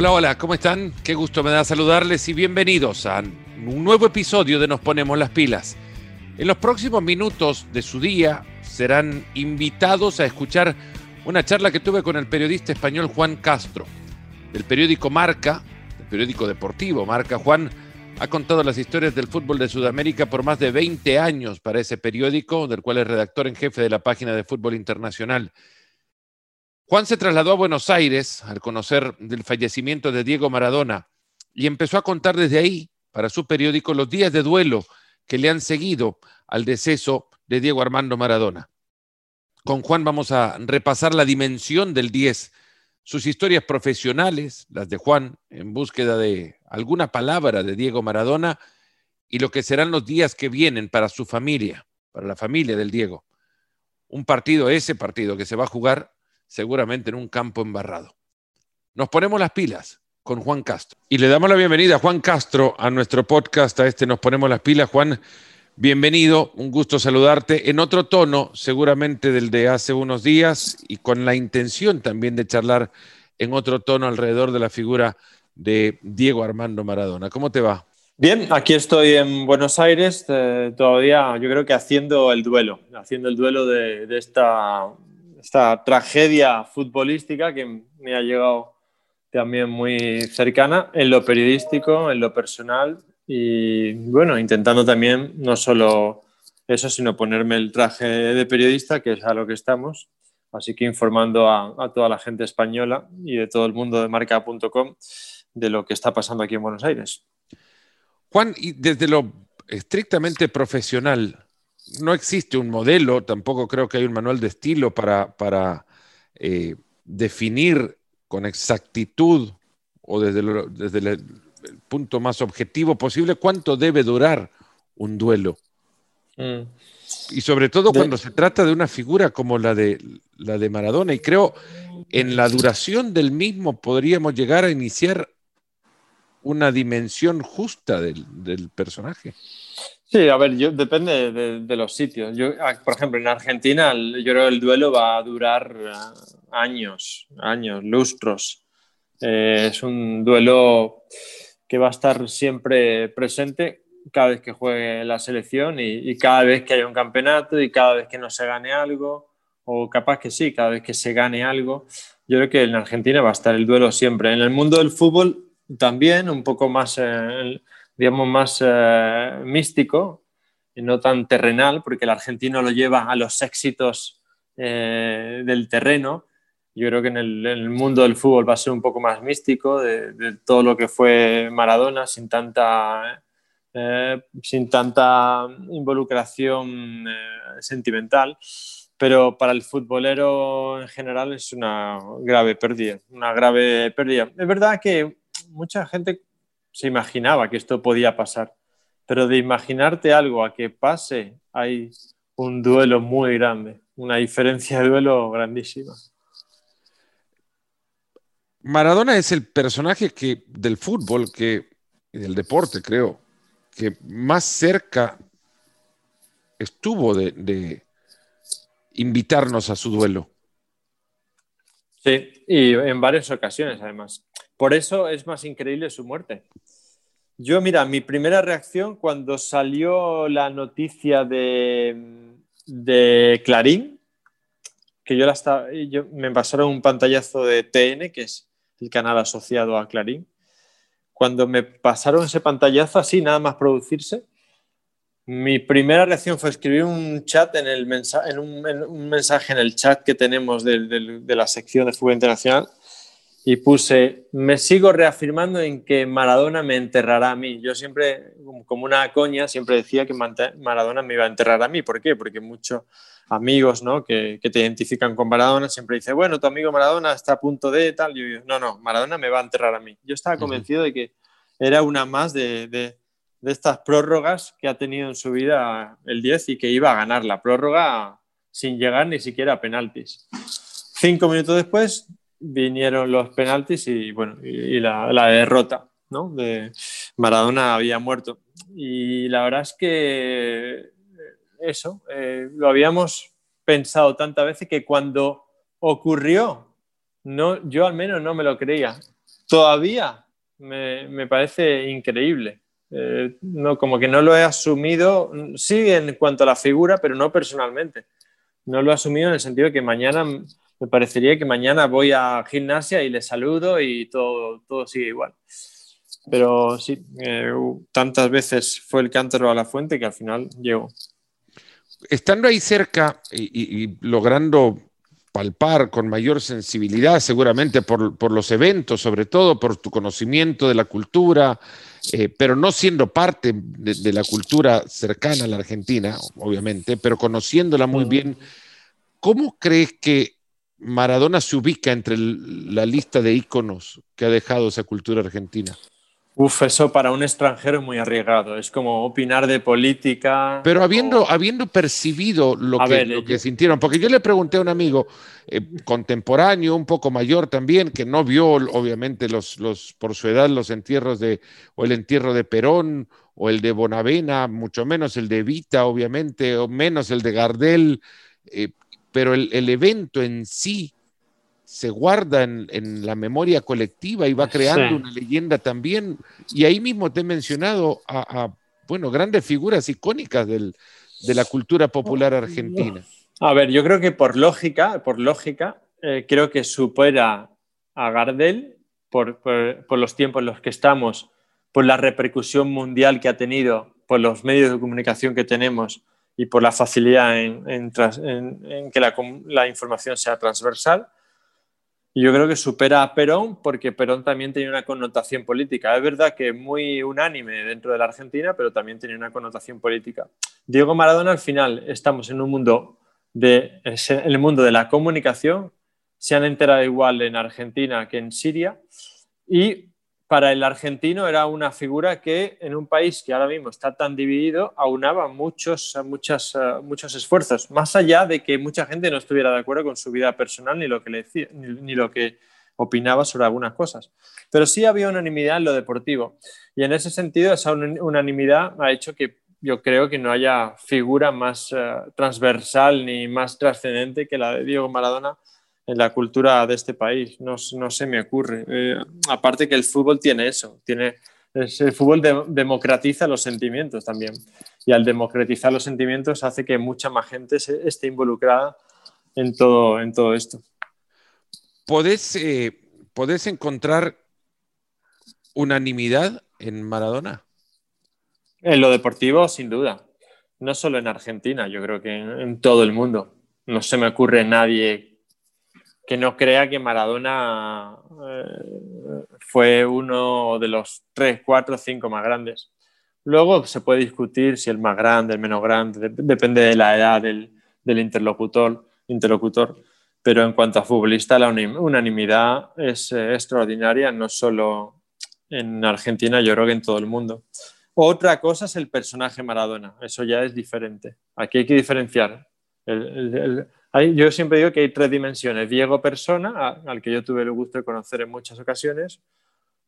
Hola, hola, ¿cómo están? Qué gusto me da saludarles y bienvenidos a un nuevo episodio de Nos Ponemos las Pilas. En los próximos minutos de su día serán invitados a escuchar una charla que tuve con el periodista español Juan Castro, del periódico Marca, el periódico deportivo Marca. Juan ha contado las historias del fútbol de Sudamérica por más de 20 años para ese periódico, del cual es redactor en jefe de la página de fútbol internacional. Juan se trasladó a Buenos Aires al conocer del fallecimiento de Diego Maradona y empezó a contar desde ahí para su periódico los días de duelo que le han seguido al deceso de Diego Armando Maradona. Con Juan vamos a repasar la dimensión del 10, sus historias profesionales, las de Juan, en búsqueda de alguna palabra de Diego Maradona y lo que serán los días que vienen para su familia, para la familia del Diego. Un partido, ese partido que se va a jugar seguramente en un campo embarrado. Nos ponemos las pilas con Juan Castro. Y le damos la bienvenida a Juan Castro a nuestro podcast, a este Nos ponemos las pilas. Juan, bienvenido, un gusto saludarte en otro tono, seguramente del de hace unos días y con la intención también de charlar en otro tono alrededor de la figura de Diego Armando Maradona. ¿Cómo te va? Bien, aquí estoy en Buenos Aires, eh, todavía yo creo que haciendo el duelo, haciendo el duelo de, de esta esta tragedia futbolística que me ha llegado también muy cercana en lo periodístico, en lo personal y bueno, intentando también no solo eso, sino ponerme el traje de periodista, que es a lo que estamos. Así que informando a, toda la gente española y de todo el mundo de marca.com de lo que está pasando aquí en Buenos Aires. Juan, y desde lo estrictamente profesional, no existe un modelo, tampoco creo que hay un manual de estilo para, para eh, definir con exactitud o desde, desde el, punto más objetivo posible cuánto debe durar un duelo. Mm. Y sobre todo cuando se trata de una figura como la de, la de Maradona. Y creo en la duración del mismo podríamos llegar a iniciar una dimensión justa del, del personaje. Sí, a ver, yo, depende de, los sitios. Yo, ah, por ejemplo, en Argentina yo creo que el duelo va a durar ah, años, años, lustros. Eh, es un duelo que va a estar siempre presente cada vez que juegue la selección y, cada vez que haya un campeonato y cada vez que no se gane algo, o capaz que sí, cada vez que se gane algo. Yo creo que en Argentina va a estar el duelo siempre. En el mundo del fútbol también, un poco más... Eh, digamos, más eh, místico y no tan terrenal, porque el argentino lo lleva a los éxitos eh, del terreno. Yo creo que en el, mundo del fútbol va a ser un poco más místico de, todo lo que fue Maradona, sin tanta, sin tanta involucración sentimental pero para el futbolero en general es una grave pérdida, una grave pérdida. Es verdad que mucha gente se imaginaba que esto podía pasar, pero de imaginarte algo a que pase hay un duelo muy grande, una diferencia de duelo grandísima. Maradona es el personaje que, del fútbol que, y del deporte, creo, que más cerca estuvo de, de invitarnos a su duelo. Sí, y en varias ocasiones además. Por eso es más increíble su muerte. Yo, mira, mi primera reacción cuando salió la noticia de, Clarín, que yo, la estaba, yo me pasaron un pantallazo de TN, que es el canal asociado a Clarín. Cuando me pasaron ese pantallazo así, nada más producirse, mi primera reacción fue escribir un chat en, el en, un, mensaje en el chat que tenemos de, de la sección de fútbol internacional y puse, me sigo reafirmando en que Maradona me enterrará a mí. Yo siempre, como una coña, siempre decía que Maradona me iba a enterrar a mí. ¿Por qué? Porque muchos amigos ¿no? que, que, te identifican con Maradona siempre dicen, bueno, tu amigo Maradona está a punto de tal. Y yo, no, no, Maradona me va a enterrar a mí. Yo estaba convencido de que era una más de, de, de estas prórrogas que ha tenido en su vida el 10 y que iba a ganar la prórroga sin llegar ni siquiera a penaltis. Cinco minutos después vinieron los penaltis y, bueno, y, la, derrota ¿no? de Maradona había muerto. Y la verdad es que eh, eso, eh, lo habíamos pensado tantas veces que cuando ocurrió, no, yo al menos no me lo creía. todavía me, parece increíble. Eh, no, como que no lo he asumido, sí en cuanto a la figura, pero no personalmente. No lo he asumido en el sentido de que mañana me parecería que mañana voy a gimnasia y le saludo y todo, todo sigue igual. Pero sí, eh, tantas veces fue el cántaro a la fuente que al final llegó. Estando ahí cerca y logrando palpar con mayor sensibilidad, seguramente por, los eventos, sobre todo por tu conocimiento de la cultura, eh, pero no siendo parte de, la cultura cercana a la Argentina, obviamente, pero conociéndola muy bien, ¿cómo crees que Maradona se ubica entre la lista de íconos que ha dejado esa cultura argentina? Uf, eso para un extranjero es muy arriesgado. Es como opinar de política. Pero habiendo, habiendo percibido lo, que, lo que, sintieron, porque yo le pregunté a un amigo eh, contemporáneo, un poco mayor también, que no vio obviamente los, los, por su edad los entierros de, o el entierro de Perón, o el de Bonavena, mucho menos el de Vita, obviamente, o menos el de Gardel, eh, pero el, el evento en sí se guarda en, la memoria colectiva y va creando una leyenda también. Y ahí mismo te he mencionado a, bueno, grandes figuras icónicas de la cultura popular argentina. A ver, yo creo que por lógica, por lógica, eh, creo que supera a Gardel por, por, los tiempos en los que estamos, por la repercusión mundial que ha tenido, por los medios de comunicación que tenemos y por la facilidad en, en, que la, la información sea transversal yo creo que supera a Perón porque Perón también tenía una connotación política. Es verdad que muy unánime dentro de la Argentina, pero también tenía una connotación política. Diego Maradona, al final, estamos en un mundo de, en el mundo de la comunicación, se han enterado igual en Argentina que en Siria y para el argentino era una figura que en un país que ahora mismo está tan dividido aunaba muchos, muchas, muchos esfuerzos, más allá de que mucha gente no estuviera de acuerdo con su vida personal ni lo que, le ni, lo que opinaba sobre algunas cosas. Pero sí había unanimidad en lo deportivo. Y en ese sentido, esa unanimidad ha hecho que yo creo que no haya figura más eh, transversal ni más trascendente que la de Diego Maradona en la cultura de este país. No, no se me ocurre. Eh, aparte que el fútbol tiene eso, tiene, el fútbol democratiza los sentimientos también. Y al democratizar los sentimientos hace que mucha más gente esté involucrada en todo, en todo esto. ¿Podés, eh, encontrar unanimidad en Maradona? En lo deportivo, sin duda. No solo en Argentina, yo creo que en, en todo el mundo. No se me ocurre nadie que no crea que Maradona eh, fue uno de los tres, cuatro, cinco más grandes. Luego se puede discutir si el más grande, el menos grande, depende de la edad del, interlocutor, interlocutor. Pero en cuanto a futbolista, la unanimidad es eh, extraordinaria, no solo en Argentina, yo creo que en todo el mundo. Otra cosa es el personaje Maradona, eso ya es diferente. Aquí hay que diferenciar yo siempre digo que hay tres dimensiones. Diego persona, al que yo tuve el gusto de conocer en muchas ocasiones.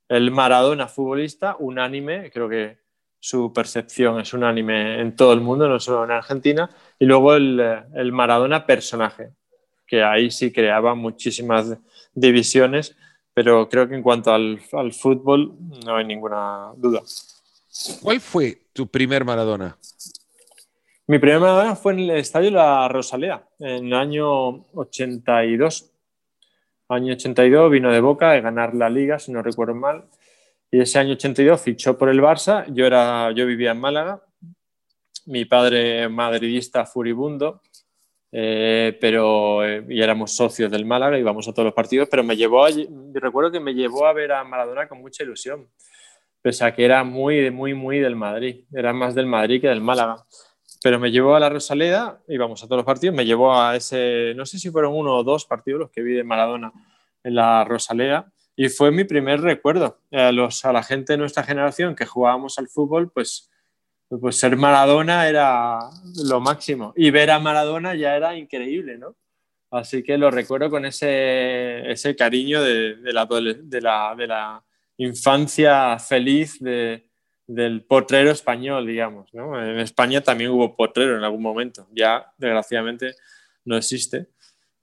El Maradona futbolista, unánime, creo que su percepción es unánime en todo el mundo, no solo en Argentina. Y luego el, Maradona personaje, que ahí sí creaba muchísimas divisiones, pero creo que en cuanto al, al fútbol no hay ninguna duda. ¿Cuál fue tu primer Maradona? Mi primera medalla fue en el estadio La Rosalea, en el año 82. Año 82 vino de Boca de ganar la liga, si no recuerdo mal. Y ese año 82 fichó por el Barça. Yo, era, yo vivía en Málaga. Mi padre madridista furibundo, eh, pero eh, y éramos socios del Málaga, íbamos a todos los partidos, pero me llevó, a, recuerdo que me llevó a ver a Maradona con mucha ilusión, pese a que era muy, muy, muy del Madrid, era más del Madrid que del Málaga pero me llevó a la Rosaleda, íbamos a todos los partidos, me llevó a ese, no sé si fueron uno o dos partidos los que vi de Maradona en la Rosaleda, y fue mi primer recuerdo. A, los, a la gente de nuestra generación que jugábamos al fútbol, pues, pues ser Maradona era lo máximo, y ver a Maradona ya era increíble, ¿no? Así que lo recuerdo con ese, ese cariño de, de, la, de, la, de la infancia feliz de del potrero español, digamos. En España también hubo potrero en algún momento, ya desgraciadamente no existe,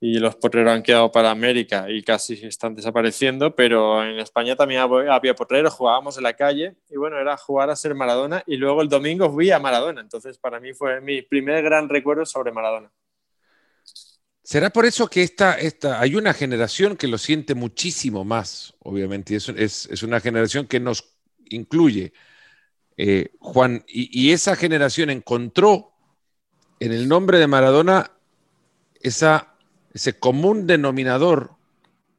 y los porteros han quedado para América y casi están desapareciendo, pero en España también había porteros, jugábamos en la calle y bueno, era jugar a ser Maradona y luego el domingo fui a Maradona, entonces para mí fue mi primer gran recuerdo sobre Maradona. ¿Será por eso que esta, esta, hay una generación que lo siente muchísimo más, obviamente, es, es una generación que nos incluye, eh, Juan, y, y esa generación encontró en el nombre de Maradona esa ese común denominador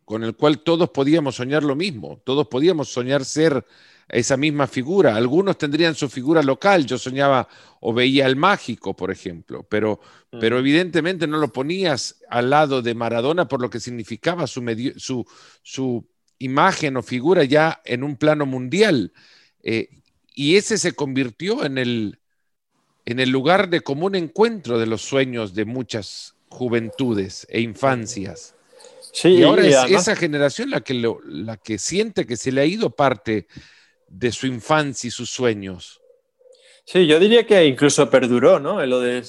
con el cual todos podíamos soñar lo mismo, todos podíamos soñar ser esa misma figura. Algunos tendrían su figura local, yo soñaba o veía al mágico, por ejemplo, pero, mm. pero evidentemente no lo ponías al lado de Maradona por lo que significaba su, su, su imagen o figura ya en un plano mundial. Eh, y ese se convirtió en el, en el lugar de común encuentro de los sueños de muchas juventudes e infancias. Sí, y ahora es esa generación la que, la que siente que se le ha ido parte de su infancia y sus sueños. Sí, yo diría que incluso perduró, ¿no? Lo de,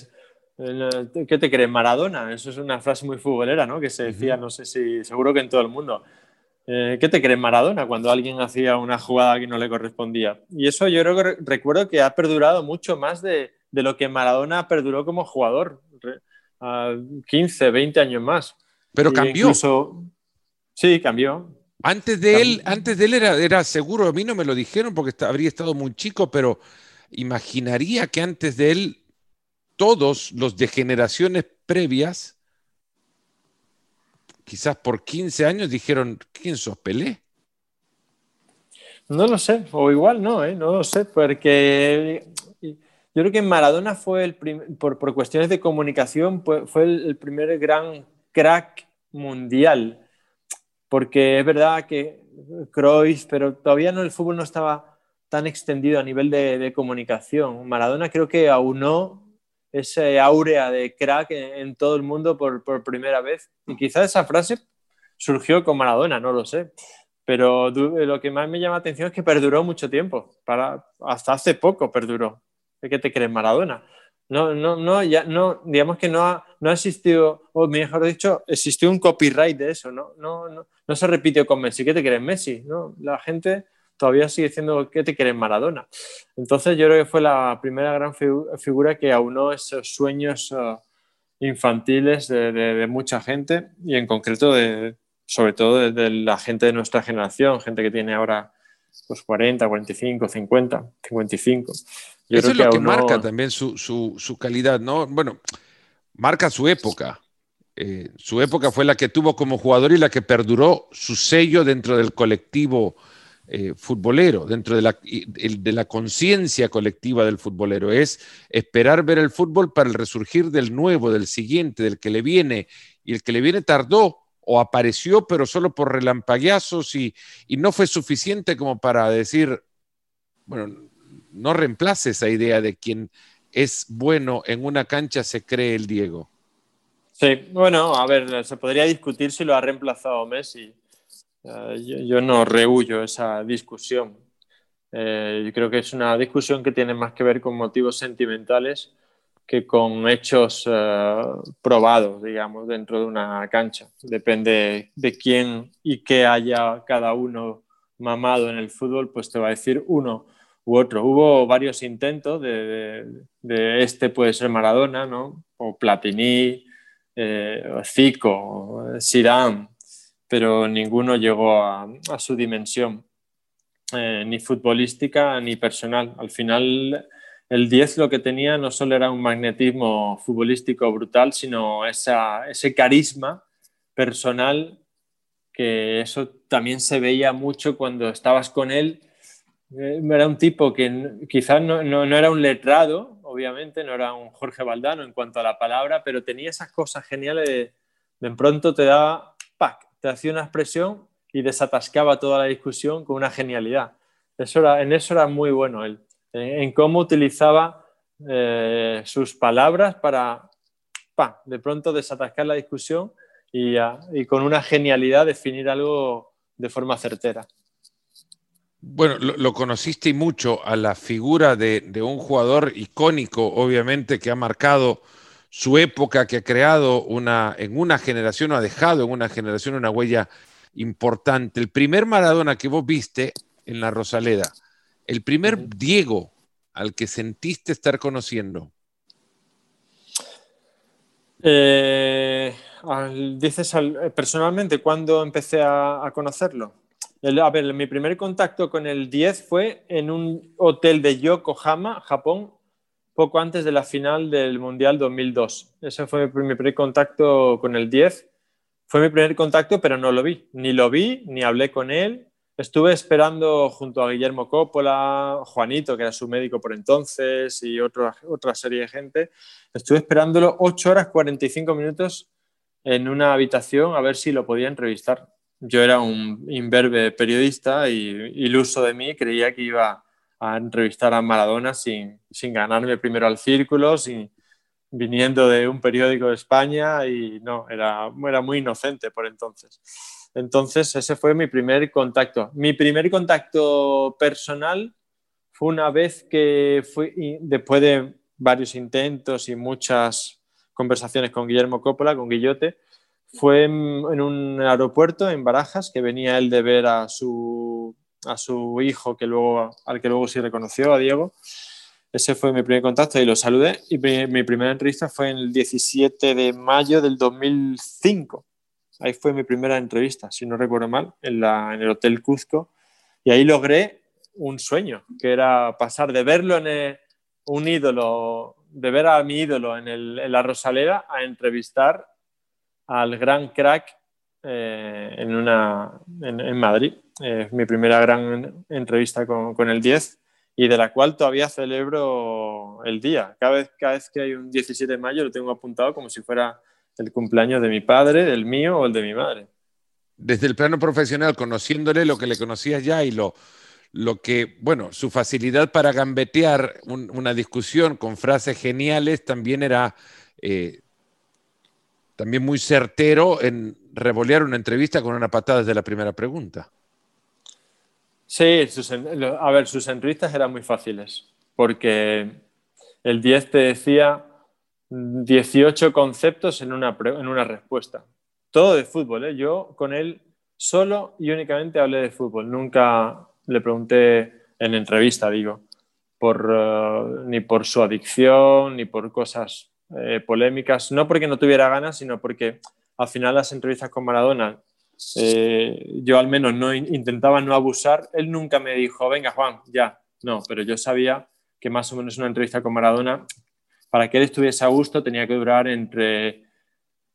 ¿qué te crees? Maradona, eso es una frase muy futbolera, ¿no? Que se decía, no sé si, seguro que en todo el mundo. Eh, ¿Qué te crees Maradona? Cuando alguien hacía una jugada que no le correspondía. Y eso yo creo que recuerdo que ha perdurado mucho más de, de lo que Maradona perduró como jugador. 15, 20 años más. Pero cambió. sí, cambió. Antes de él, antes de él era, era seguro, a mí no me lo dijeron porque habría estado muy chico, pero imaginaría que antes de él todos los de generaciones previas, quizás por 15 años, dijeron, ¿quién sos Pelé? No lo sé, o igual no, ¿eh? no lo sé, porque yo creo que Maradona fue el por, por, cuestiones de comunicación, fue el, primer gran crack mundial. Porque es verdad que Cruyff, pero todavía no el fútbol no estaba tan extendido a nivel de, de comunicación. Maradona creo que aunó ese áurea de crack en, en todo el mundo por, por, primera vez. Y quizás esa frase surgió con Maradona, no lo sé. Pero lo que más me llama la atención es que perduró mucho tiempo. Para, hasta hace poco perduró. ¿De qué te crees, Maradona? No, no, no, ya, no, digamos que no ha, no ha existido, o mejor dicho, existió un copyright de eso, ¿no? No, no, no se repite con Messi. ¿Qué te crees, Messi? ¿No? La gente todavía sigue diciendo ¿qué te crees, Maradona? Entonces yo creo que fue la primera gran figura que aunó esos sueños uh, infantiles de, de, de, mucha gente y en concreto de, sobre todo de, la gente de nuestra generación, gente que tiene ahora pues 40, 45, 50, 55. Eso es lo que, marca también su, su, su, calidad, ¿no? Bueno, marca su época. Eh, su época fue la que tuvo como jugador y la que perduró su sello dentro del colectivo eh, futbolero, dentro de la, de la conciencia colectiva del futbolero. Es esperar ver el fútbol para el resurgir del nuevo, del siguiente, del que le viene. Y el que le viene tardó o apareció, pero solo por relampagueazos y, y no fue suficiente como para decir, bueno, no reemplace esa idea de quien es bueno en una cancha se cree el Diego. Sí, bueno, a ver, se podría discutir si lo ha reemplazado Messi. Yo, yo, no rehuyo esa discusión. Eh, yo creo que es una discusión que tiene más que ver con motivos sentimentales que con hechos uh, probados, digamos, dentro de una cancha. Depende de quién y qué haya cada uno mamado en el fútbol, pues te va a decir uno u otro. Hubo varios intentos de, este puede ser Maradona, ¿no? O Platini, eh, Zico, Zidane, pero ninguno llegó a, su dimensión, eh, ni futbolística ni personal. Al final, el 10 lo que tenía no solo era un magnetismo futbolístico brutal, sino ese carisma personal que eso también se veía mucho cuando estabas con él eh, era un tipo que quizás no, era un letrado, obviamente, no era un Jorge Valdano en cuanto a la palabra, pero tenía esas cosas geniales de, de pronto te daba, ¡pac! Te hacía una expresión y desatascaba toda la discusión con una genialidad. Eso era, en eso era muy bueno él, en, cómo utilizaba eh, sus palabras para, de pronto desatascar la discusión y, y con una genialidad definir algo de forma certera. Bueno, lo, conociste mucho a la figura de, un jugador icónico, obviamente, que ha marcado su época, que ha creado una, en una generación o ha dejado en una generación una huella importante. El primer Maradona que vos viste en la Rosaleda, el primer Diego al que sentiste estar conociendo. Eh, dices personalmente, ¿cuándo empecé a, conocerlo? a ver, mi primer contacto con el 10 fue en un hotel de Yokohama, Japón, poco antes de la final del Mundial 2002. Ese fue mi primer contacto con el 10. Fue mi primer contacto, pero no lo vi. Ni lo vi, ni hablé con él. Estuve esperando junto a Guillermo Coppola, Juanito, que era su médico por entonces, y otra, otra serie de gente. Estuve esperándolo 8 horas 45 minutos en una habitación a ver si lo podía entrevistar. Yo era un imberbe periodista y iluso de mí, creía que iba a entrevistar a Maradona sin, sin ganarme primero al círculo, sin, viniendo de un periódico de España y no, era, era muy inocente por entonces. Entonces ese fue mi primer contacto. Mi primer contacto personal fue una vez que fui, después de varios intentos y muchas conversaciones con Guillermo Coppola, con Guillote, fue en, un aeropuerto en Barajas que venía él de ver a su, a su hijo que luego, al que luego sí reconoció, a Diego. Ese fue mi primer contacto y lo saludé. Y mi, primera entrevista fue el 17 de mayo del 2005. Ahí fue mi primera entrevista, si no recuerdo mal, en, el Hotel Cuzco. Y ahí logré un sueño, que era pasar de verlo en un ídolo de ver a mi ídolo en, la Rosaleda a entrevistar al gran crack eh, en, una, en, Madrid. Es mi primera gran entrevista con, el 10 y de la cual todavía celebro el día. Cada vez, cada vez que hay un 17 de mayo lo tengo apuntado como si fuera el cumpleaños de mi padre, del mío o el de mi madre. Desde el plano profesional, conociéndole lo que le conocías ya y lo, lo que, bueno, su facilidad para gambetear una discusión con frases geniales también era eh, también muy certero en revolear una entrevista con una patada desde la primera pregunta. Sí, a ver, sus entrevistas eran muy fáciles, porque el 10 te decía 18 conceptos en una, en una respuesta. Todo de fútbol, ¿eh? Yo con él solo y únicamente hablé de fútbol, nunca le pregunté en entrevista, digo, por, eh, ni por su adicción, ni por cosas eh, polémicas, no porque no tuviera ganas, sino porque al final las entrevistas con Maradona, eh, yo al menos no intentaba no abusar, él nunca me dijo, venga Juan, ya, no, pero yo sabía que más o menos una entrevista con Maradona, para que él estuviese a gusto, tenía que durar entre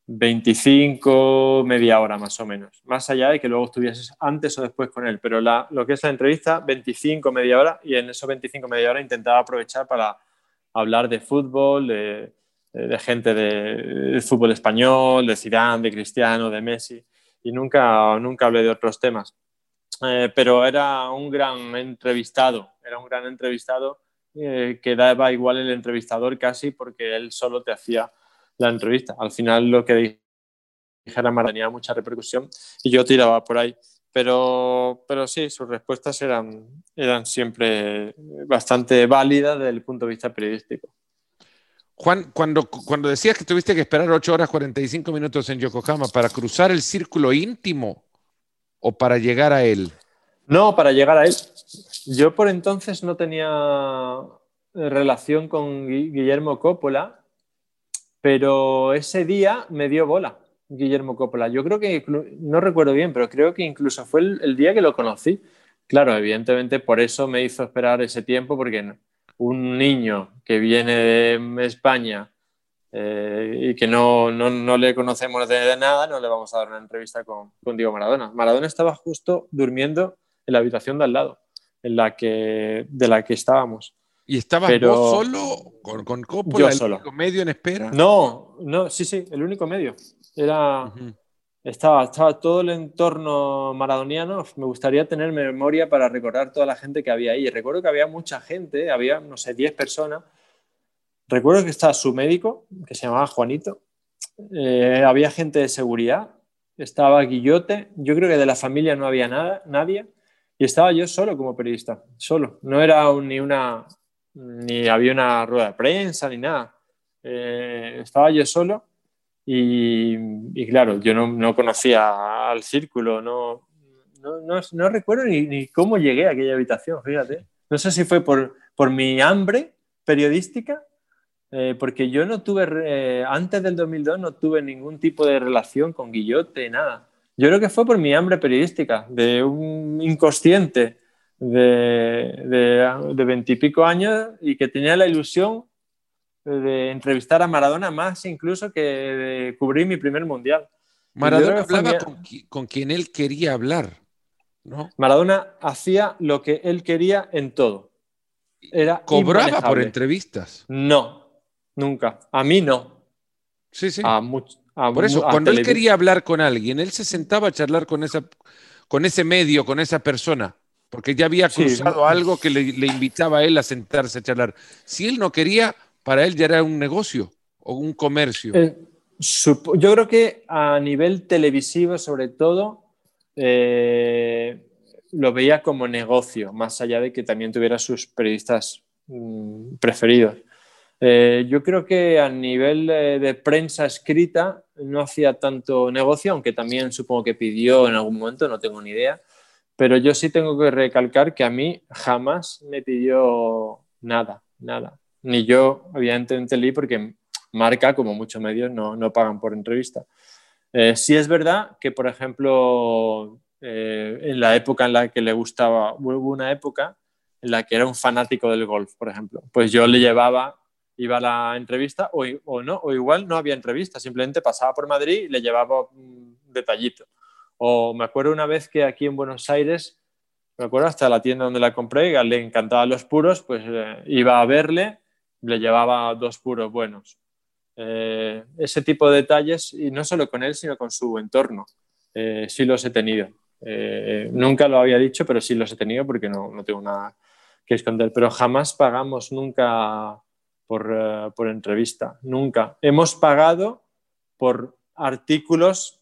25, media hora más o menos. Más allá de que luego estuvieses antes o después con él. Pero lo que es la entrevista, 25, media hora, y en esos 25, media hora intentaba aprovechar para hablar de fútbol, de, gente de, fútbol español, de Zidane, de Cristiano, de Messi, y nunca, nunca hablé de otros temas. Eh, pero era un gran entrevistado, era un gran entrevistado eh, que daba igual el entrevistador casi porque él solo te hacía la entrevista. Al final lo que dijera Mara tenía mucha repercusión y yo tiraba por ahí. Pero, pero sí, sus respuestas eran, eran siempre bastante válidas desde el punto de vista periodístico. Juan, cuando, cuando decías que tuviste que esperar 8 horas 45 minutos en Yokohama para cruzar el círculo íntimo o para llegar a él? No, para llegar a él. Yo por entonces no tenía relación con Guillermo Coppola pero ese día me dio bola Guillermo Coppola. Yo creo que, no recuerdo bien, pero creo que incluso fue el, día que lo conocí. Claro, evidentemente por eso me hizo esperar ese tiempo, porque un niño que viene de España eh, y que no, no, le conocemos de, nada, no le vamos a dar una entrevista con, con, Diego Maradona. Maradona estaba justo durmiendo en la habitación de al lado, en la que, de la que estábamos. ¿Y estabas vos solo con, con Coppola, el único medio en espera? No, no, sí, sí, el único medio. Era, estaba, estaba todo el entorno maradoniano. Me gustaría tener memoria para recordar toda la gente que había ahí. Recuerdo que había mucha gente, había, no sé, 10 personas. Recuerdo que estaba su médico, que se llamaba Juanito. Eh, había gente de seguridad. Estaba Guillote. Yo creo que de la familia no había nada, nadie. Y estaba yo solo como periodista, solo. No era ni una ni había una rueda de prensa ni nada. estaba yo solo y, claro, yo no, conocía al círculo, no, no, recuerdo ni, cómo llegué a aquella habitación, fíjate. No sé si fue por, por mi hambre periodística, eh, porque yo no tuve, eh, antes del 2002 no tuve ningún tipo de relación con Guillote, nada. Yo creo que fue por mi hambre periodística, de un inconsciente de veintipico años y que tenía la ilusión de entrevistar a Maradona más incluso que de cubrir mi primer mundial. Maradona hablaba con, quien él quería hablar, ¿no? Maradona hacía lo que él quería en todo. Era ¿Cobraba por entrevistas? No, nunca. A mí no. Sí, sí. por eso, cuando él quería hablar con alguien, él se sentaba a charlar con, esa, con ese medio, con esa persona, porque ya había cruzado algo que le, le invitaba a él a sentarse a charlar. Si él no quería, para él ya era un negocio o un comercio. Eh, yo creo que a nivel televisivo, sobre todo, eh, lo veía como negocio, más allá de que también tuviera sus periodistas mm, preferidos. Eh, yo creo que a nivel de prensa escrita no hacía tanto negocio, aunque también supongo que pidió en algún momento, no tengo ni idea. Pero yo sí tengo que recalcar que a mí jamás me pidió nada, nada ni yo, evidentemente, leí porque marca, como muchos medios, no, no pagan por entrevista. Eh, sí es verdad que, por ejemplo, eh, en la época en la que le gustaba, hubo una época en la que era un fanático del golf, por ejemplo. Pues yo le llevaba, iba a la entrevista o, o no, o igual no había entrevista, simplemente pasaba por Madrid y le llevaba un detallito. O me acuerdo una vez que aquí en Buenos Aires, me acuerdo hasta la tienda donde la compré, le encantaban los puros, pues eh, iba a verle le llevaba dos puros buenos. Eh, ese tipo de detalles, y no solo con él, sino con su entorno, eh, sí los he tenido. Eh, nunca lo había dicho, pero sí los he tenido porque no, no tengo nada que esconder. Pero jamás pagamos nunca por, por entrevista, nunca. Hemos pagado por artículos,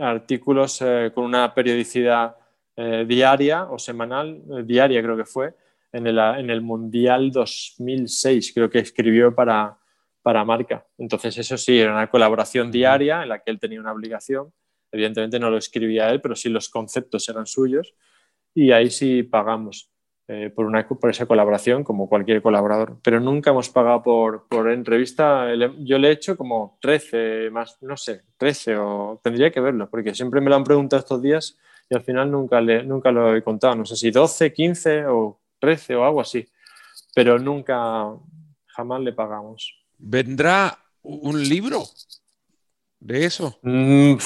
artículos con una periodicidad diaria o semanal, diaria creo que fue, en el, en el Mundial 2006, creo que escribió para, para Marca. Entonces eso sí, era una colaboración diaria en la que él tenía una obligación. Evidentemente no lo escribía él, pero sí los conceptos eran suyos y ahí sí pagamos eh, por, una, por esa colaboración como cualquier colaborador. Pero nunca hemos pagado por, por entrevista. Yo le he hecho como 13 más, no sé, 13 o tendría que verlo, porque siempre me lo han preguntado estos días y al final nunca, le, nunca lo he contado. No sé si 12, 15 o 13 o algo así, pero nunca, jamás le pagamos. ¿Vendrá un libro de eso? Mm,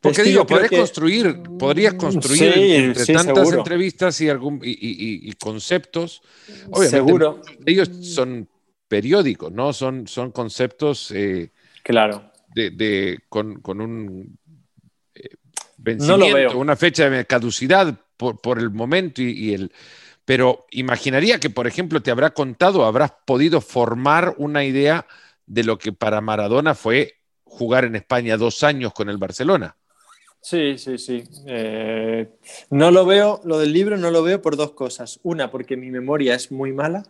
Porque digo, podrías construir, podrías construir entre tantas entrevistas y, algún, y, conceptos. Obviamente, seguro. Ellos son periódicos, ¿no? Son, son conceptos. Eh, claro. De, con, un eh, vencimiento, una fecha de caducidad por, el momento y, el... Pero imaginaría que, por ejemplo, te habrá contado, habrás podido formar una idea de lo que para Maradona fue jugar en España dos años con el Barcelona. Sí, sí, sí. Eh, no lo veo, lo del libro no lo veo por dos cosas. Una, porque mi memoria es muy mala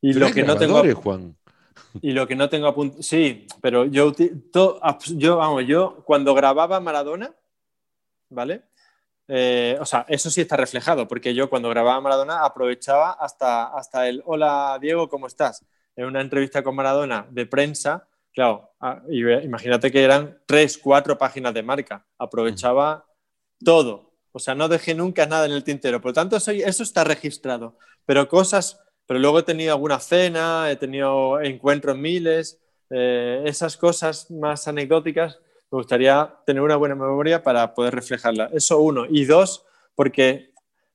y lo que no tengo. Juan. Y lo que no tengo apuntado. Sí, pero yo, yo, vamos, yo cuando grababa Maradona, ¿vale? Eh, o sea, eso sí está reflejado, porque yo cuando grababa Maradona aprovechaba hasta, hasta el hola Diego, ¿cómo estás? En una entrevista con Maradona de prensa, claro, ah, imagínate que eran tres, cuatro páginas de marca, aprovechaba todo, o sea, no dejé nunca nada en el tintero, por lo tanto eso, eso está registrado, pero cosas, pero luego he tenido alguna cena, he tenido encuentros miles, eh, esas cosas más anecdóticas me gustaría tener una buena memoria para poder reflejarla. Eso uno. Y dos, porque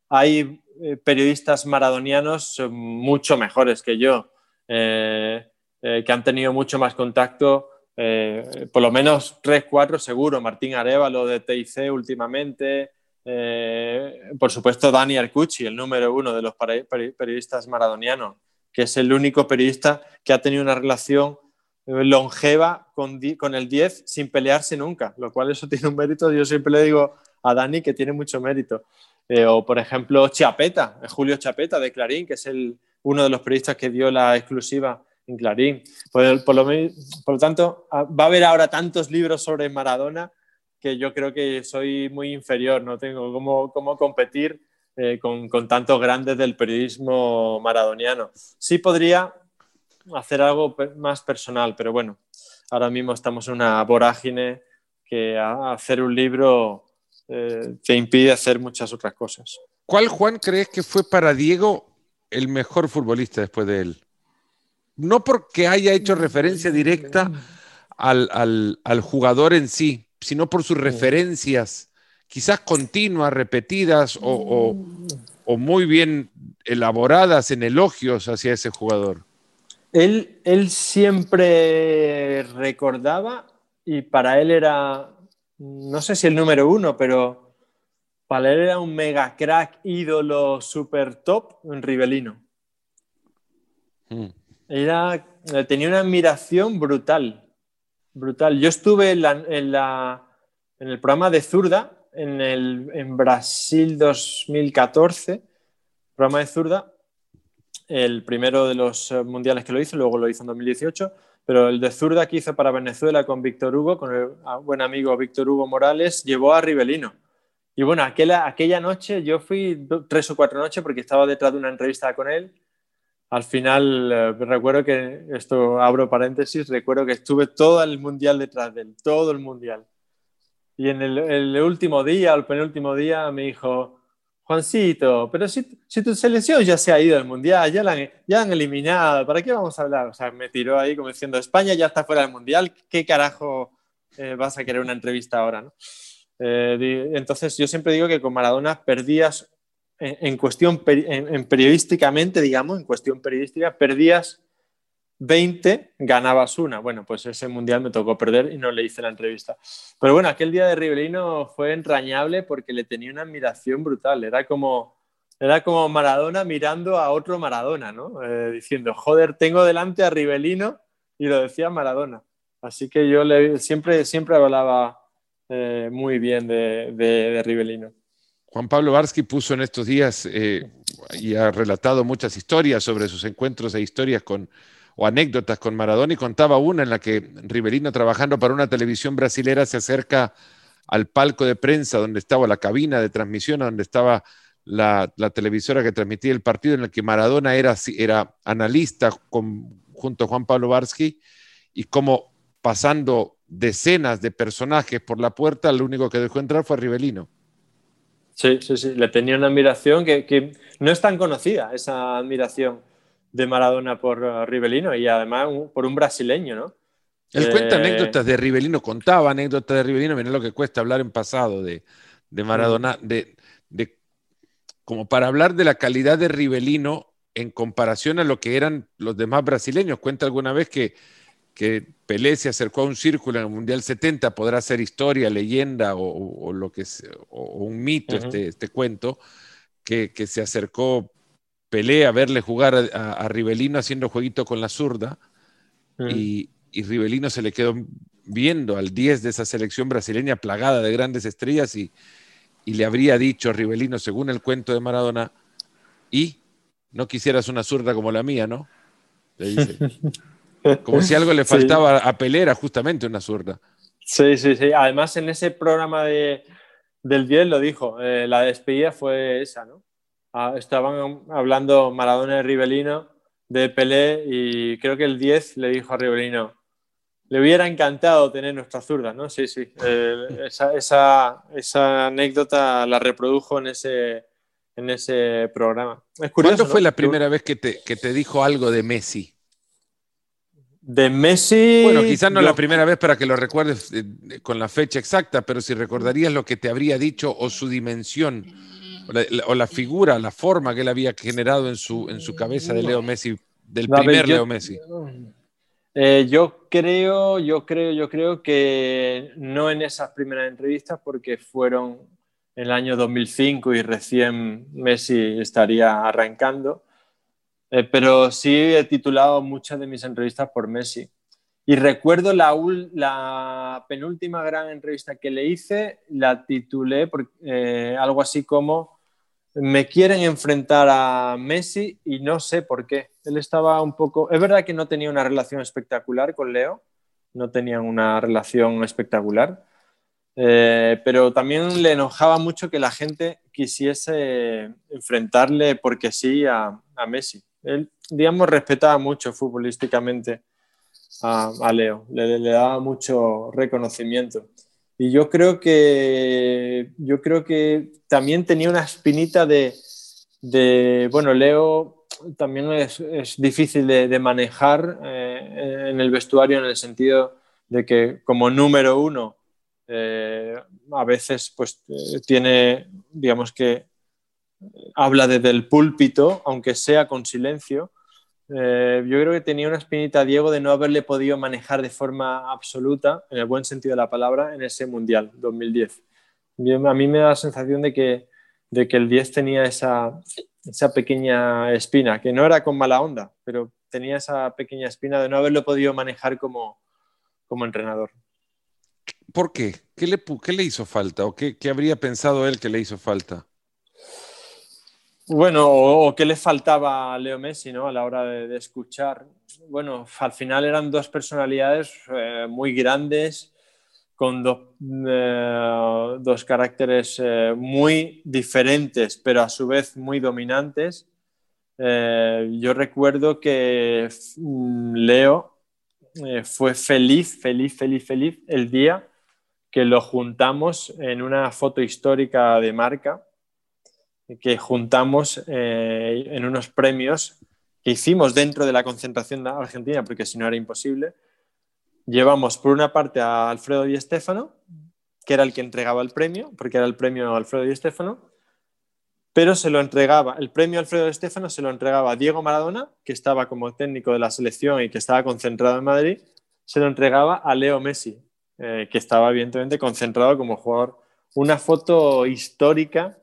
hay eh, periodistas maradonianos mucho mejores que yo, eh, eh, que han tenido mucho más contacto, por lo menos tres, cuatro seguro. Martín Arevalo de TIC últimamente, por supuesto Dani Arcucci, el número uno de los periodistas maradonianos, que es el único periodista que ha tenido una relación longeva con, con el 10 sin pelearse nunca, lo cual eso tiene un mérito. Yo siempre le digo a Dani que tiene mucho mérito. Eh, o, por ejemplo, Chapeta, Julio Chapeta de Clarín, que es el, uno de los periodistas que dio la exclusiva en Clarín. Por, lo, por lo tanto, ah, va a haber ahora tantos libros sobre Maradona que yo creo que soy muy inferior, no tengo cómo, cómo competir eh, con, con, tantos grandes del periodismo maradoniano. Sí podría hacer algo más personal, pero bueno, ahora mismo estamos en una vorágine que hacer un libro eh, te impide hacer muchas otras cosas. ¿Cuál, Juan, crees que fue para Diego el mejor futbolista después de él? No porque haya hecho referencia directa al, jugador en sí, sino por sus referencias, quizás continuas, repetidas o, muy bien elaboradas en elogios hacia ese jugador. Él, él siempre recordaba y para él era, no sé si el número uno, pero para él era un mega crack, ídolo, super top, un Rivelino. Hmm. Era, tenía una admiración brutal brutal. Yo estuve en, el programa de Zurda en, el, en Brasil 2014, programa de Zurda, el primero de los eh, mundiales que lo hizo, luego lo hizo en 2018, pero el de Zurda que hizo para Venezuela con Víctor Hugo, con el buen amigo Víctor Hugo Morales, llevó a Rivelino. Y bueno, aquella, aquella noche yo fui tres o cuatro noches porque estaba detrás de una entrevista con él al final eh, recuerdo que, esto abro paréntesis, recuerdo que estuve todo el mundial detrás de él, todo el mundial. Y en el, último día, el penúltimo día, me dijo, Juancito, pero si, si, tu selección ya se ha ido del mundial, ya la, han, ya han eliminado, ¿para qué vamos a hablar? O sea, me tiró ahí como diciendo, España ya está fuera del mundial, ¿qué carajo eh, vas a querer una entrevista ahora? Eh, entonces yo siempre digo que con Maradona perdías en, cuestión, en, periodísticamente, digamos, en cuestión periodística, perdías 20, ganabas una. Bueno, pues ese mundial me tocó perder y no le hice la entrevista. Pero bueno, aquel día de Rivelino fue entrañable porque le tenía una admiración brutal. Era como, era como Maradona mirando a otro Maradona, ¿no? Eh, diciendo, joder, tengo delante a Rivelino y lo decía Maradona. Así que yo le, siempre, siempre hablaba eh, muy bien de, de, Rivelino. Juan Pablo Barsky puso en estos días eh, y ha relatado muchas historias sobre sus encuentros e historias con, o anécdotas con Maradona y contaba una en la que Rivelino trabajando para una televisión brasilera se acerca al palco de prensa donde estaba la cabina de transmisión, donde estaba la, televisora que transmitía el partido en el que Maradona era, era analista junto a Juan Pablo Barsky y como pasando decenas de personajes por la puerta, lo único que dejó entrar fue Rivelino. Sí, sí, sí. Le tenía una admiración que, no es tan conocida, esa admiración de Maradona por uh, Rivelino y además por un brasileño, ¿no? Él cuenta eh, anécdotas de Rivelino, contaba anécdotas de Rivelino, mira lo que cuesta hablar en pasado de, Maradona, de, como para hablar de la calidad de Rivelino en comparación a lo que eran los demás brasileños. Cuenta alguna vez que que Pelé se acercó a un círculo en el Mundial 70, podrá ser historia, leyenda o, lo que o un mito este, este, cuento, que, se acercó Pelé a verle jugar a, Rivelino haciendo jueguito con la zurda y, y, Rivelino se le quedó viendo al 10 de esa selección brasileña plagada de grandes estrellas y, y le habría dicho a Rivelino, según el cuento de Maradona, y no quisieras una zurda como la mía, ¿no? Le dice. Como si algo le faltaba a Pelera, justamente una zurda. Sí, sí, sí. Además, en ese programa de, del 10 lo dijo, eh, la despedida fue esa, ¿no? Ah, estaban hablando Maradona y Rivelino de Pelé y creo que el 10 le dijo a Rivelino, le hubiera encantado tener nuestra zurda, ¿no? Sí, sí. Eh, esa, esa, anécdota la reprodujo en ese, en ese programa. ¿Cuándo fue la primera vez que te, que te dijo algo de Messi? De Messi. Bueno, quizás no la primera vez para que lo recuerdes eh, con la fecha exacta, pero si recordarías lo que te habría dicho o su dimensión, o la, figura, la forma que él había generado en su, en su cabeza de Leo Messi, del primer Leo Messi. Eh, yo creo, yo creo, yo creo que no en esas primeras entrevistas, porque fueron en el año 2005 y recién Messi estaría arrancando. Eh, pero sí he titulado muchas de mis entrevistas por Messi. Y recuerdo la, la penúltima gran entrevista que le hice, la titulé por, eh, algo así como me quieren enfrentar a Messi y no sé por qué. Él estaba un poco... Es verdad que no tenía una relación espectacular con Leo, no tenían una relación espectacular, eh, pero también le enojaba mucho que la gente quisiese enfrentarle porque sí a, Messi. Él, digamos, respetaba mucho futbolísticamente a, Leo, le, le daba mucho reconocimimiento. Y yo creo que, yo creo que también tenía una espinita de, de bueno, Leo también es, es difícil de, de manejar eh, en el vestuario en el sentido de que como número uno eh, a veces pues eh, tiene, digamos que habla desde el púlpito, aunque sea con silencio, eh, yo creo que tenía una espinita Diego de no haberle podido manejar de forma absoluta, en el buen sentido de la palabra, en ese Mundial 2010. A mí me da la sensación de que, de que el 10 tenía esa, esa pequeña espina, que no era con mala onda, pero tenía esa pequeña espina de no haberlo podido manejar como, como entrenador. ¿Por qué? ¿Qué le, qué le hizo falta? ¿O qué, qué habría pensado él que le hizo falta? Bueno, o, qué le faltaba a Leo Messi ¿no? a la hora de, escuchar. Bueno, al final eran dos personalidades eh, muy grandes, con eh, dos caracteres eh, muy diferentes, pero a su vez muy dominantes. yo recuerdo que mm, Leo fue feliz, feliz, feliz, feliz el día que lo juntamos en una foto histórica de marca que juntamos eh, en unos premios que hicimos dentro de la concentración argentina, porque si no era imposible. Llevamos por una parte a Alfredo Di Stéfano, que era el que entregaba el premio, porque era el premio Alfredo Di Stéfano, pero se lo entregaba, el premio Alfredo Di Stéfano se lo entregaba a Diego Maradona, que estaba como técnico de la selección y que estaba concentrado en Madrid, se lo entregaba a Leo Messi, eh, que estaba evidentemente concentrado como jugador. Una foto histórica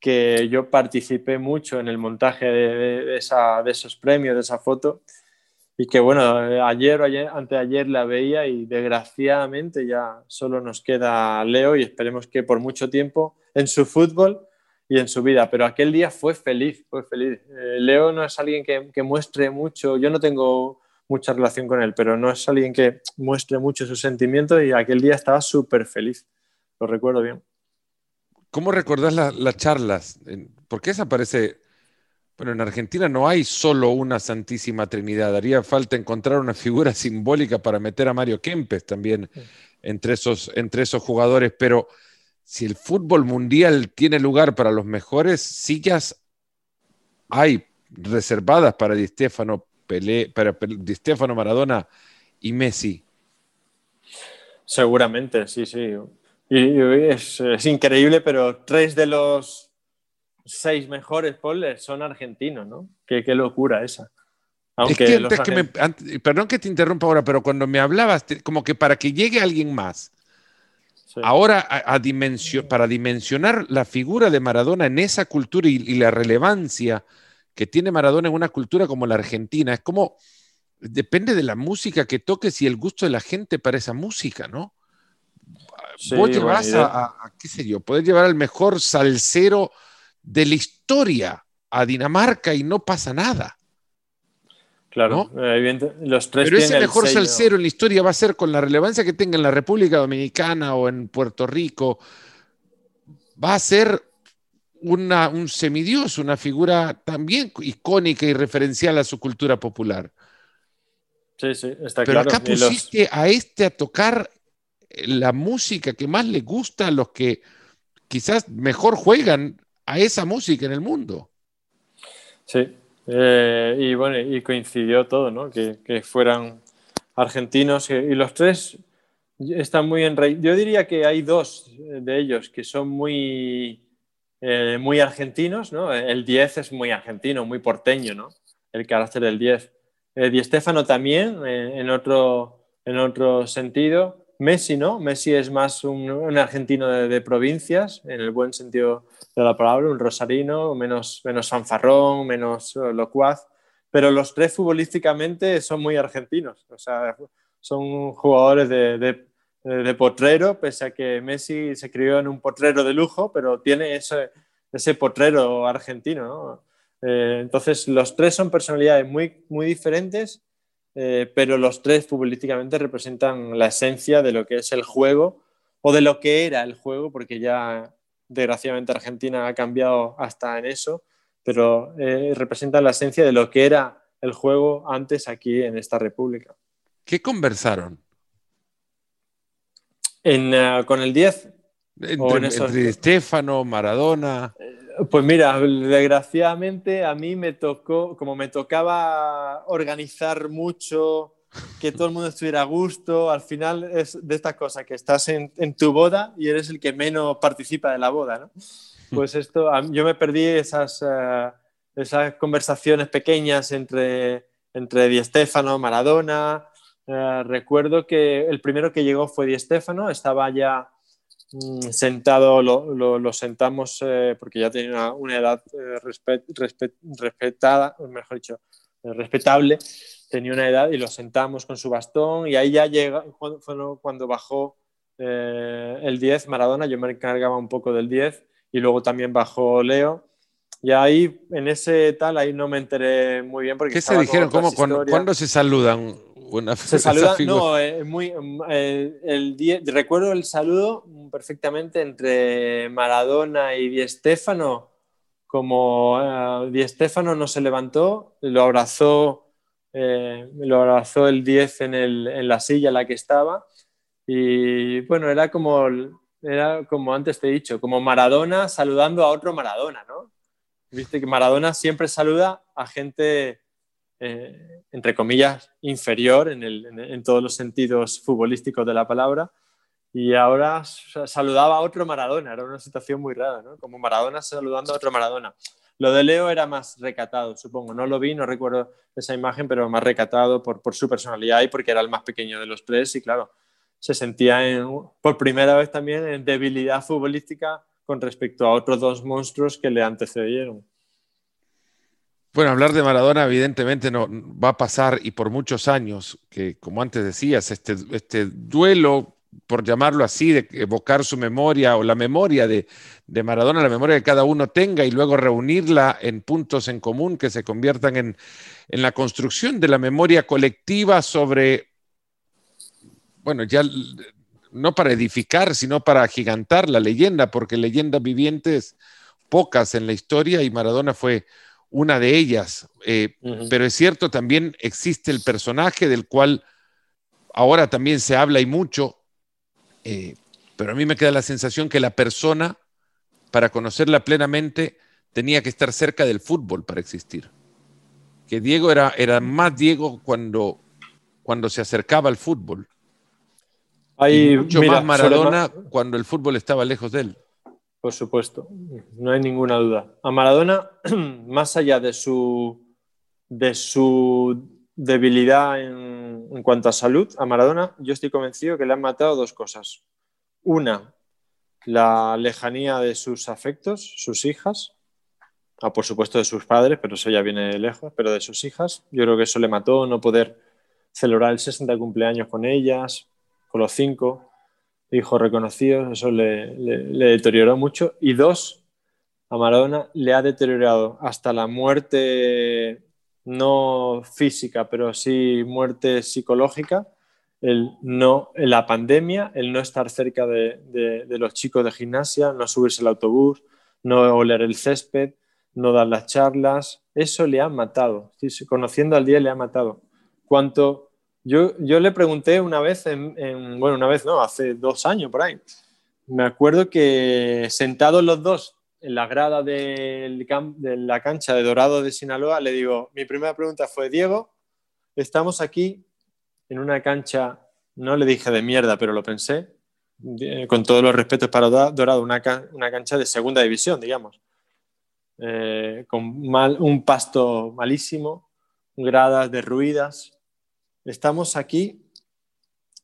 que yo participé mucho en el montaje de, esos premios, de esa foto, y que bueno, ayer o ayer, anteayer la veía y desgraciadamente ya solo nos queda Leo y esperemos que por mucho tiempo en su fútbol y en su vida, pero aquel día fue feliz, fue feliz. Eh, Leo no es alguien que, que, muestre mucho, yo no tengo mucha relación con él, pero no es alguien que muestre mucho sus sentimientos y aquel día estaba súper feliz, lo recuerdo bien. ¿Cómo recordás las charlas? Porque esa parece, bueno, en Argentina no hay solo una Santísima Trinidad, haría falta encontrar una figura simbólica para meter a Mario Kempes también entre esos, entre esos jugadores, pero si el fútbol mundial tiene lugar para los mejores, sillas hay reservadas para Di Stefano, Pelé, para Di Stefano, Maradona y Messi. Seguramente, sí, sí. Y es, increíble, pero tres de los seis mejores poles son argentinos, ¿no? Qué, locura esa. Aunque perdón que te interrumpa ahora, pero cuando me hablabas, como que para que llegue alguien más, ahora a, para dimensionar la figura de Maradona en esa cultura y, la relevancia que tiene Maradona en una cultura como la Argentina, es como, depende de la música que toques y el gusto de la gente para esa música, ¿no? Vos llevas a, qué sé yo, podés llevar al mejor salsero de la historia a Dinamarca y no pasa nada. Claro, los tres Pero ese mejor salsero en la historia va a ser con la relevancia que tenga en la República Dominicana o en Puerto Rico, va a ser una, un semidios, una figura también icónica y referencial a su cultura popular. Sí, sí, está Pero claro. acá pusiste a este a tocar la música que más le gusta a los que quizás mejor juegan a esa música en el mundo. Sí, eh, y bueno, y coincidió todo, ¿no? Que, fueran argentinos y los tres están muy en Yo diría que hay dos de ellos que son muy, eh, muy argentinos, ¿no? El 10 es muy argentino, muy porteño, ¿no? El carácter del 10. Eh, Di Stefano también, en, otro, en otro sentido. Messi, ¿no? Messi es más un, argentino de, provincias, en el buen sentido de la palabra, un rosarino, menos, menos fanfarrón, menos eh, locuaz, pero los tres futbolísticamente son muy argentinos, o sea, son jugadores de, de, potrero, pese a que Messi se crió en un potrero de lujo, pero tiene ese, ese potrero argentino. Eh, entonces, los tres son personalidades muy, muy diferentes, eh, pero los tres futbolísticamente representan la esencia de lo que es el juego o de lo que era el juego, porque ya desgraciadamente Argentina ha cambiado hasta en eso, pero eh, representan la esencia de lo que era el juego antes aquí en esta república. ¿Qué conversaron? con el 10. Entre, entre Estefano, Maradona. Pues mira, desgraciadamente a mí me tocó, como me tocaba organizar mucho, que todo el mundo estuviera a gusto, al final es de estas cosas, que estás en, tu boda y eres el que menos participa de la boda, ¿no? Pues esto, yo me perdí esas, eh, esas conversaciones pequeñas entre, entre Di Stefano, Maradona. Eh, recuerdo que el primero que llegó fue Di Stefano, estaba ya sentado, lo, sentamos eh, porque ya tenía una, edad eh, respetada, mejor dicho, eh, respetable, tenía una edad y lo sentamos con su bastón y ahí ya llega, cuando, cuando bajó el 10 Maradona, yo me encargaba un poco del 10 y luego también bajó Leo. Y ahí, en ese tal, ahí no me enteré muy bien porque... ¿Qué se dijeron? ¿Cómo, ¿Cuándo se saludan? Se saluda, no, eh, muy, mm, eh, el, recuerdo el saludo perfectamente entre Maradona y Di Stefano, como uh, Di Stefano no se levantó, lo abrazó, lo abrazó el 10 en, el, en, la silla en la que estaba. Y bueno, era como, era como antes te he dicho, como Maradona saludando a otro Maradona, ¿no? Viste que Maradona siempre saluda a gente eh, entre comillas, inferior en, todos los sentidos futbolísticos de la palabra. Y ahora saludaba a otro Maradona, era una situación muy rara, ¿no? Como Maradona saludando a otro Maradona. Lo de Leo era más recatado, supongo. No lo vi, no recuerdo esa imagen, pero más recatado por, su personalidad y porque era el más pequeño de los tres. Y claro, se sentía por primera vez también en debilidad futbolística con respecto a otros dos monstruos que le antecedieron. Bueno, hablar de Maradona evidentemente no va a pasar y por muchos años, que como antes decías, este, este duelo, por llamarlo así, de evocar su memoria o la memoria de, Maradona, la memoria que cada uno tenga y luego reunirla en puntos en común que se conviertan en, en la construcción de la memoria colectiva sobre, bueno, ya no para edificar, sino para agigantar la leyenda, porque leyendas vivientes pocas en la historia y Maradona fue una de ellas. Eh, pero es cierto, también existe el personaje del cual ahora también se habla y mucho, eh, pero a mí me queda la sensación que la persona, para conocerla plenamente, tenía que estar cerca del fútbol para existir. Que Diego era, era más Diego cuando, cuando se acercaba al fútbol. Hay, mucho más Maradona cuando el fútbol estaba lejos de él. Por supuesto, no hay ninguna duda. A Maradona, más allá de su, de su debilidad en, cuanto a salud, a Maradona yo estoy convencido que le han matado dos cosas. Una, la lejanía de sus afectos, sus hijas, ah, por supuesto de sus padres, pero eso ya viene de lejos, pero de sus hijas. Yo creo que eso le mató, no poder celebrar el 60 cumpleaños con ellas, con los cinco hijos reconocidos, eso le, deterioró mucho. Y dos, a Maradona le ha deteriorado hasta la muerte no física, pero sí muerte psicológica, el no, la pandemia, el no estar cerca de, los chicos de gimnasia, no subirse al autobús, no oler el césped, no dar las charlas, eso le ha matado. conociendo al día le ha matado. Cuanto yo, le pregunté una vez, en, bueno, una vez no, hace dos años por ahí. Me acuerdo que sentados los dos en la grada de la cancha de Dorado de Sinaloa, le digo, mi primera pregunta fue, Diego, estamos aquí en una cancha, no le dije de mierda, pero lo pensé, con todos los respetos para Dorado, una, cancha de segunda división, digamos, eh, con mal, un pasto malísimo, gradas derruidas, estamos aquí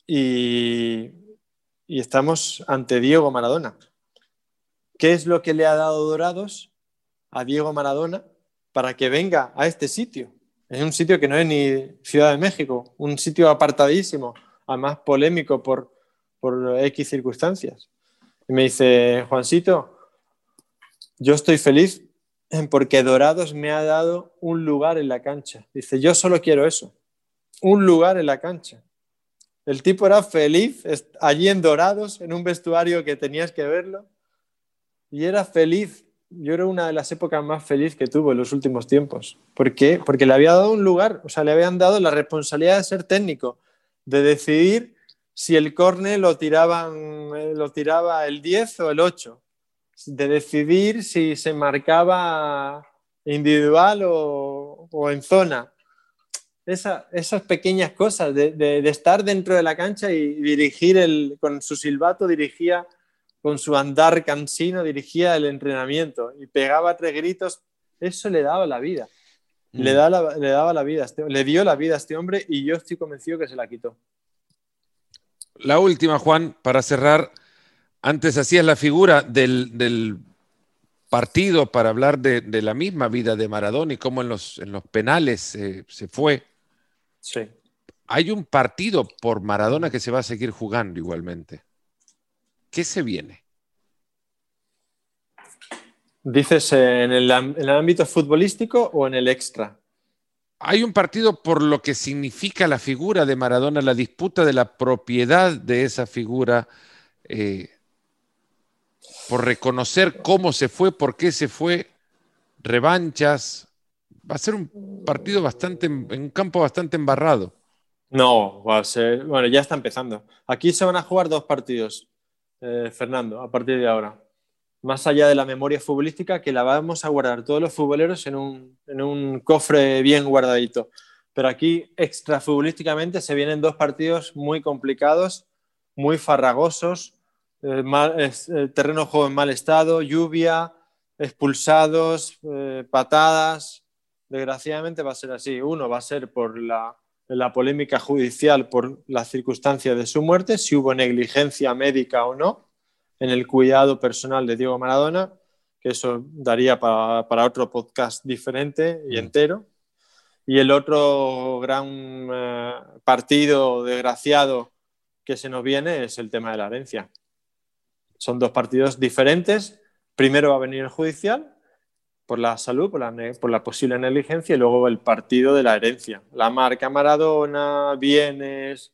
y, estamos ante Diego Maradona. ¿Qué es lo que le ha dado Dorados a Diego Maradona para que venga a este sitio? Es un sitio que no es ni Ciudad de México, un sitio apartadísimo, además polémico por, por X circunstancias. Y me dice, Juancito, yo estoy feliz porque Dorados me ha dado un lugar en la cancha. Dice, yo solo quiero eso, un lugar en la cancha. El tipo era feliz allí en Dorados, en un vestuario que tenías que verlo, y era feliz. Yo era una de las épocas más felices que tuvo en los últimos tiempos. ¿Por qué? Porque le había dado un lugar, o sea, le habían dado la responsabilidad de ser técnico, de decidir si el córner lo, tiraban, eh, lo tiraba el 10 o el 8, de decidir si se marcaba individual o en zona. Esa, esas pequeñas cosas de, de, de, estar dentro de la cancha y dirigir el, con su silbato, dirigía con su andar cansino, dirigía el entrenamiento y pegaba tres gritos, eso le daba la vida. Mm. Le, da la, le, daba la vida, este, le dio la vida a este hombre y yo estoy convencido que se la quitó. La última, Juan, para cerrar. Antes hacías la figura del, del partido para hablar de, de, la misma vida de Maradona y cómo en los, en los penales eh, se fue. Sí. Hay un partido por Maradona que se va a seguir jugando igualmente. ¿Qué se viene? ¿Dices en el, en el ámbito futbolístico o en el extra? hay un partido por lo que significa la figura de Maradona, la disputa de la propiedad de esa figura, eh, por reconocer cómo se fue, por qué se fue, revanchas. Va a ser un partido bastante, en un campo bastante embarrado. No, va a ser, bueno, ya está empezando. Aquí se van a jugar dos partidos, eh, Fernando, a partir de ahora más allá de la memoria futbolística, que la vamos a guardar todos los futboleros en un, en un cofre bien guardadito. Pero aquí, extra futbolísticamente, se vienen dos partidos muy complicados, muy farragosos, eh, mal, eh, terreno juego en mal estado, lluvia, expulsados, eh, patadas. Desgraciadamente va a ser así. Uno va a ser por la, la polémica judicial, por la circunstancia de su muerte, si hubo negligencia médica o no en el cuidado personal de Diego Maradona, que eso daría para, para otro podcast diferente y mm. entero. Y el otro gran eh, partido desgraciado que se nos viene es el tema de la herencia. Son dos partidos diferentes. Primero va a venir el judicial por la salud, por la, por la posible negligencia, y luego el partido de la herencia. La marca Maradona, bienes.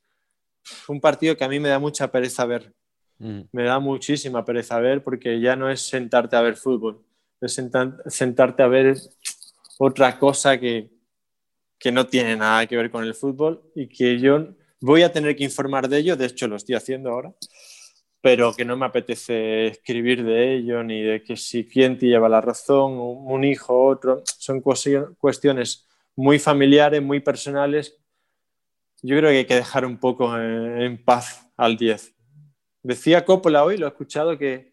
Un partido que a mí me da mucha pereza ver Mm. Me da muchísima pereza ver porque ya no es sentarte a ver fútbol, es sentar, sentarte a ver otra cosa que, que no tiene nada que ver con el fútbol y que yo voy a tener que informar de ello, de hecho lo estoy haciendo ahora, pero que no me apetece escribir de ello ni de que si quién te lleva la razón, un hijo, otro, son cuestiones muy familiares, muy personales. Yo creo que hay que dejar un poco en, paz al 10 Decía Coppola hoy, lo he escuchado, que,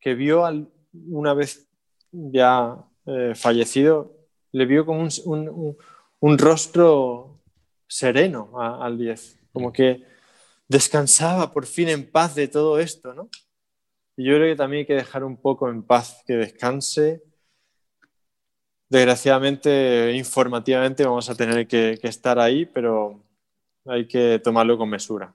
que vio al, una vez ya eh, fallecido, le vio como un, un, un rostro sereno a, al 10, como que descansaba por fin en paz de todo esto, ¿no? Yo creo que también hay que dejar un poco en paz, que descanse. Desgraciadamente, informativamente vamos a tener que, que estar ahí, pero hay que tomarlo con mesura.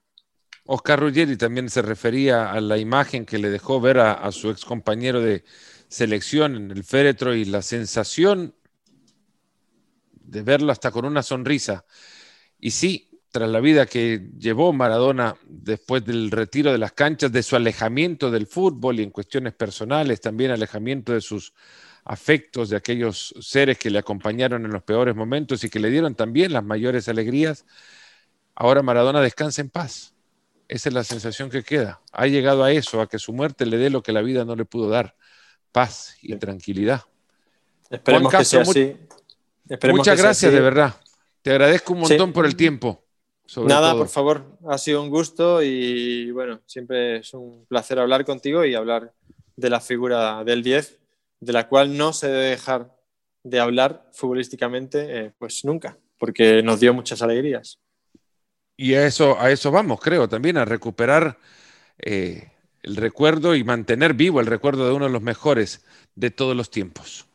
Oscar Ruggeri también se refería a la imagen que le dejó ver a, a su ex compañero de selección en el féretro y la sensación de verlo hasta con una sonrisa. Y sí, tras la vida que llevó Maradona después del retiro de las canchas, de su alejamiento del fútbol y en cuestiones personales, también alejamiento de sus afectos, de aquellos seres que le acompañaron en los peores momentos y que le dieron también las mayores alegrías, ahora Maradona descansa en paz esa es la sensación que queda. Ha llegado a eso, a que su muerte le dé lo que la vida no le pudo dar, paz y tranquilidad. Esperemos que sea así. muchas gracias, de verdad. Te agradezco un montón por el tiempo. Nada, por favor, ha sido un gusto y bueno, siempre es un placer hablar contigo y hablar de la figura del 10, de la cual no se debe dejar de hablar futbolísticamente, eh, pues nunca, porque nos dio muchas alegrías. Y a eso, a eso vamos, creo, también a recuperar eh, el recuerdo y mantener vivo el recuerdo de uno de los mejores de todos los tiempos.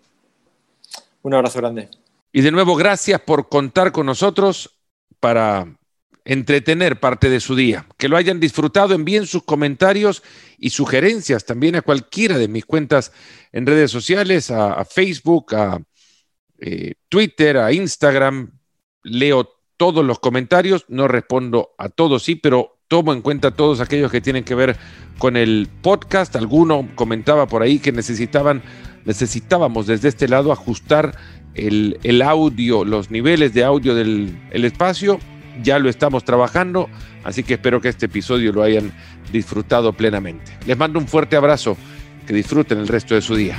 Un abrazo grande. Y de nuevo, gracias por contar con nosotros para entretener parte de su día. Que lo hayan disfrutado, envíen sus comentarios y sugerencias también a cualquiera de mis cuentas en redes sociales, a, Facebook, a eh, Twitter, a Instagram. Leo todos los comentarios, no respondo a todos, sí, pero tomo en cuenta todos aquellos que tienen que ver con el podcast. Alguno comentaba por ahí que necesitaban, necesitábamos desde este lado ajustar el, audio, los niveles de audio del espacio. Ya lo estamos trabajando, así que espero que este episodio lo hayan disfrutado plenamente. Les mando un fuerte abrazo, que disfruten el resto de su día.